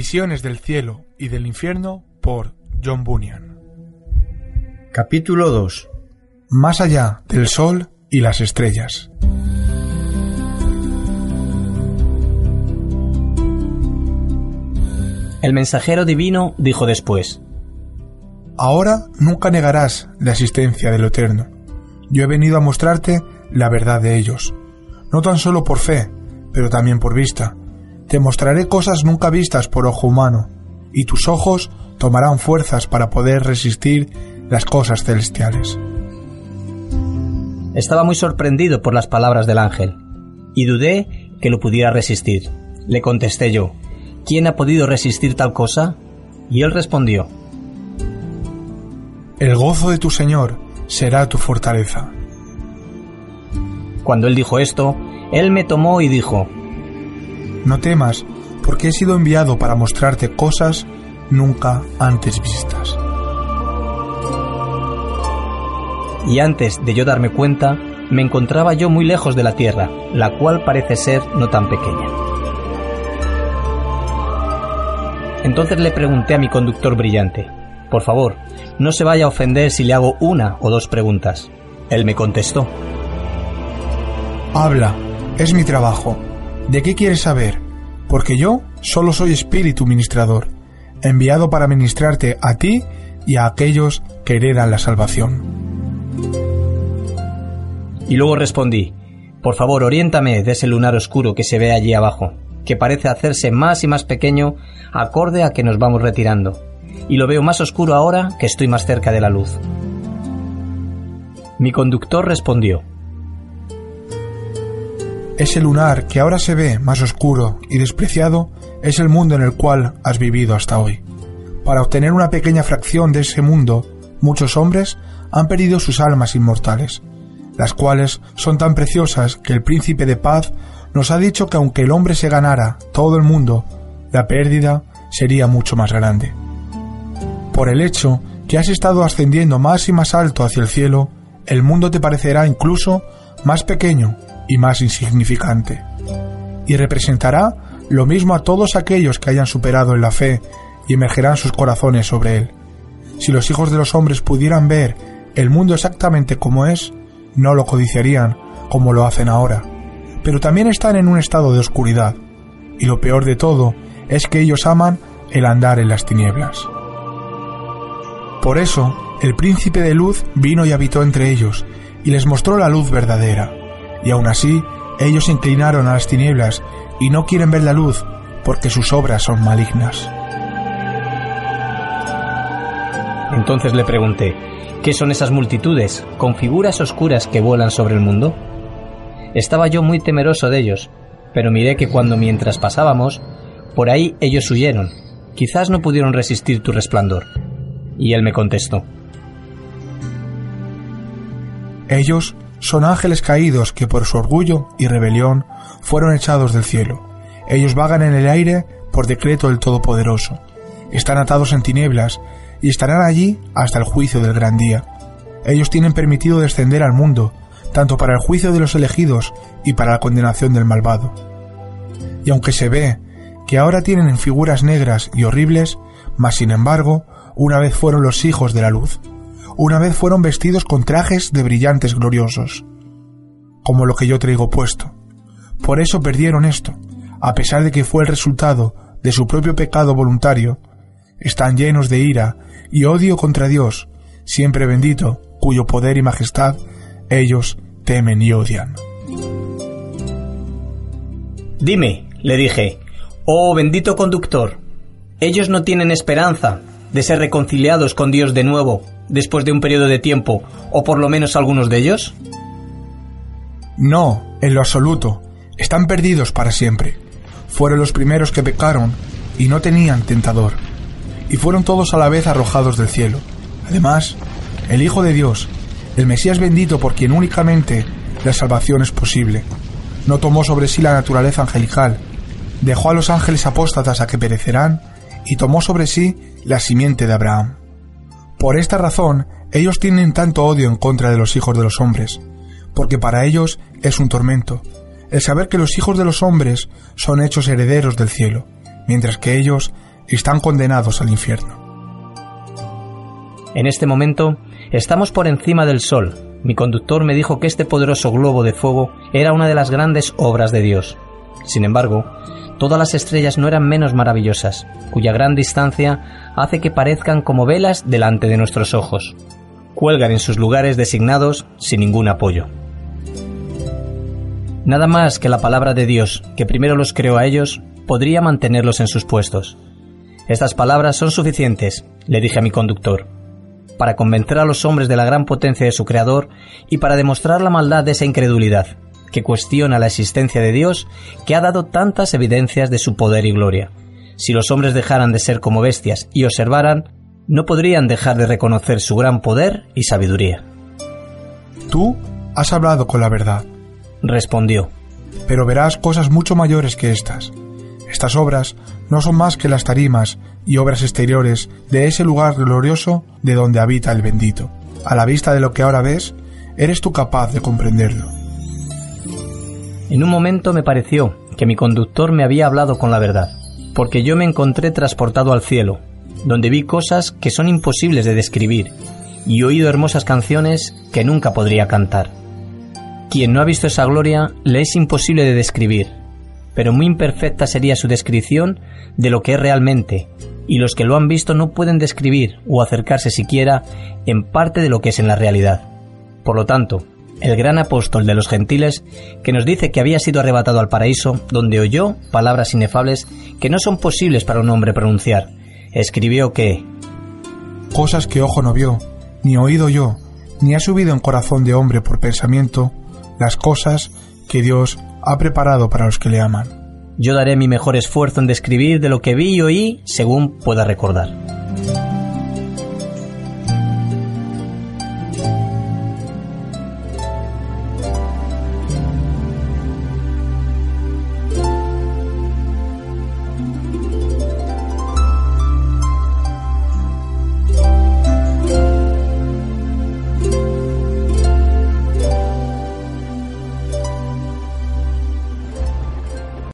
Visiones del cielo y del infierno por John Bunyan. Capítulo 2 Más allá del sol y las estrellas. El mensajero divino dijo después, Ahora nunca negarás la existencia del Eterno. Yo he venido a mostrarte la verdad de ellos, no tan solo por fe, pero también por vista. Te mostraré cosas nunca vistas por ojo humano, y tus ojos tomarán fuerzas para poder resistir las cosas celestiales. Estaba muy sorprendido por las palabras del ángel, y dudé que lo pudiera resistir. Le contesté yo, ¿quién ha podido resistir tal cosa? Y él respondió, El gozo de tu Señor será tu fortaleza. Cuando él dijo esto, él me tomó y dijo, No temas, porque he sido enviado para mostrarte cosas nunca antes vistas. y antes de yo darme cuenta, me encontraba yo muy lejos de la Tierra, la cual parece ser no tan pequeña. Entonces le pregunté a mi conductor brillante, por favor, no se vaya a ofender si le hago una o dos preguntas. Él me contestó, Habla, es mi trabajo. ¿De qué quieres saber? Porque yo solo soy espíritu ministrador, enviado para ministrarte a ti y a aquellos que heredan la salvación. y luego respondí, por favor, oriéntame de ese lunar oscuro que se ve allí abajo, que parece hacerse más y más pequeño acorde a que nos vamos retirando, y lo veo más oscuro ahora que estoy más cerca de la luz. Mi conductor respondió, Ese lunar que ahora se ve más oscuro y despreciado es el mundo en el cual has vivido hasta hoy. Para obtener una pequeña fracción de ese mundo, muchos hombres han perdido sus almas inmortales, las cuales son tan preciosas que el príncipe de paz nos ha dicho que aunque el hombre se ganara todo el mundo, la pérdida sería mucho más grande. Por el hecho que has estado ascendiendo más y más alto hacia el cielo, el mundo te parecerá incluso más pequeño y más insignificante. Y representará lo mismo a todos aquellos que hayan superado en la fe y emergerán sus corazones sobre él. Si los hijos de los hombres pudieran ver el mundo exactamente como es, no lo codiciarían como lo hacen ahora. Pero también están en un estado de oscuridad, y lo peor de todo es que ellos aman el andar en las tinieblas. Por eso, el príncipe de luz vino y habitó entre ellos, y les mostró la luz verdadera. Y aun así, ellos se inclinaron a las tinieblas y no quieren ver la luz, porque sus obras son malignas. Entonces le pregunté, ¿qué son esas multitudes con figuras oscuras que vuelan sobre el mundo? Estaba yo muy temeroso de ellos, pero miré que cuando mientras pasábamos, por ahí ellos huyeron. Quizás no pudieron resistir tu resplandor. Y él me contestó, Ellos son ángeles caídos que por su orgullo y rebelión fueron echados del cielo. Ellos vagan en el aire por decreto del Todopoderoso. Están atados en tinieblas y estarán allí hasta el juicio del gran día. Ellos tienen permitido descender al mundo, tanto para el juicio de los elegidos y para la condenación del malvado. Y aunque se ve que ahora tienen figuras negras y horribles, mas sin embargo, una vez fueron los hijos de la luz, una vez fueron vestidos con trajes de brillantes gloriosos, como lo que yo traigo puesto. Por eso perdieron esto, a pesar de que fue el resultado de su propio pecado voluntario, están llenos de ira y odio contra Dios, siempre bendito, cuyo poder y majestad ellos temen y odian. Dime, le dije, oh bendito conductor, ellos no tienen esperanza de ser reconciliados con Dios de nuevo después de un periodo de tiempo, o por lo menos algunos de ellos? No, en lo absoluto, están perdidos para siempre. Fueron los primeros que pecaron y no tenían tentador, y fueron todos a la vez arrojados del cielo. Además, el Hijo de Dios, el Mesías bendito por quien únicamente la salvación es posible, no tomó sobre sí la naturaleza angelical, dejó a los ángeles apóstatas a que perecerán y tomó sobre sí la simiente de Abraham. Por esta razón, ellos tienen tanto odio en contra de los hijos de los hombres, porque para ellos es un tormento el saber que los hijos de los hombres son hechos herederos del cielo, mientras que ellos están condenados al infierno. En este momento estamos por encima del Sol. Mi conductor me dijo que este poderoso globo de fuego era una de las grandes obras de Dios. Sin embargo, todas las estrellas no eran menos maravillosas, cuya gran distancia hace que parezcan como velas delante de nuestros ojos. Cuelgan en sus lugares designados sin ningún apoyo. Nada más que la palabra de Dios, que primero los creó a ellos, podría mantenerlos en sus puestos. Estas palabras son suficientes, le dije a mi conductor, para convencer a los hombres de la gran potencia de su Creador y para demostrar la maldad de esa incredulidad, que cuestiona la existencia de Dios, que ha dado tantas evidencias de su poder y gloria. Si los hombres dejaran de ser como bestias y observaran, no podrían dejar de reconocer su gran poder y sabiduría. Tú has hablado con la verdad, respondió. Pero verás cosas mucho mayores que estas. Estas obras no son más que las tarimas y obras exteriores de ese lugar glorioso de donde habita el bendito. A la vista de lo que ahora ves, eres tú capaz de comprenderlo. En un momento me pareció que mi conductor me había hablado con la verdad, porque yo me encontré transportado al cielo, donde vi cosas que son imposibles de describir, y oído hermosas canciones que nunca podría cantar. Quien no ha visto esa gloria le es imposible de describir, pero muy imperfecta sería su descripción de lo que es realmente, y los que lo han visto no pueden describir o acercarse siquiera en parte de lo que es en la realidad. Por lo tanto, el gran apóstol de los gentiles, que nos dice que había sido arrebatado al paraíso, donde oyó palabras inefables que no son posibles para un hombre pronunciar, escribió que Cosas que ojo no vio, ni oído yo, ni ha subido en corazón de hombre por pensamiento, las cosas que Dios ha preparado para los que le aman. Yo daré mi mejor esfuerzo en describir de lo que vi y oí según pueda recordar.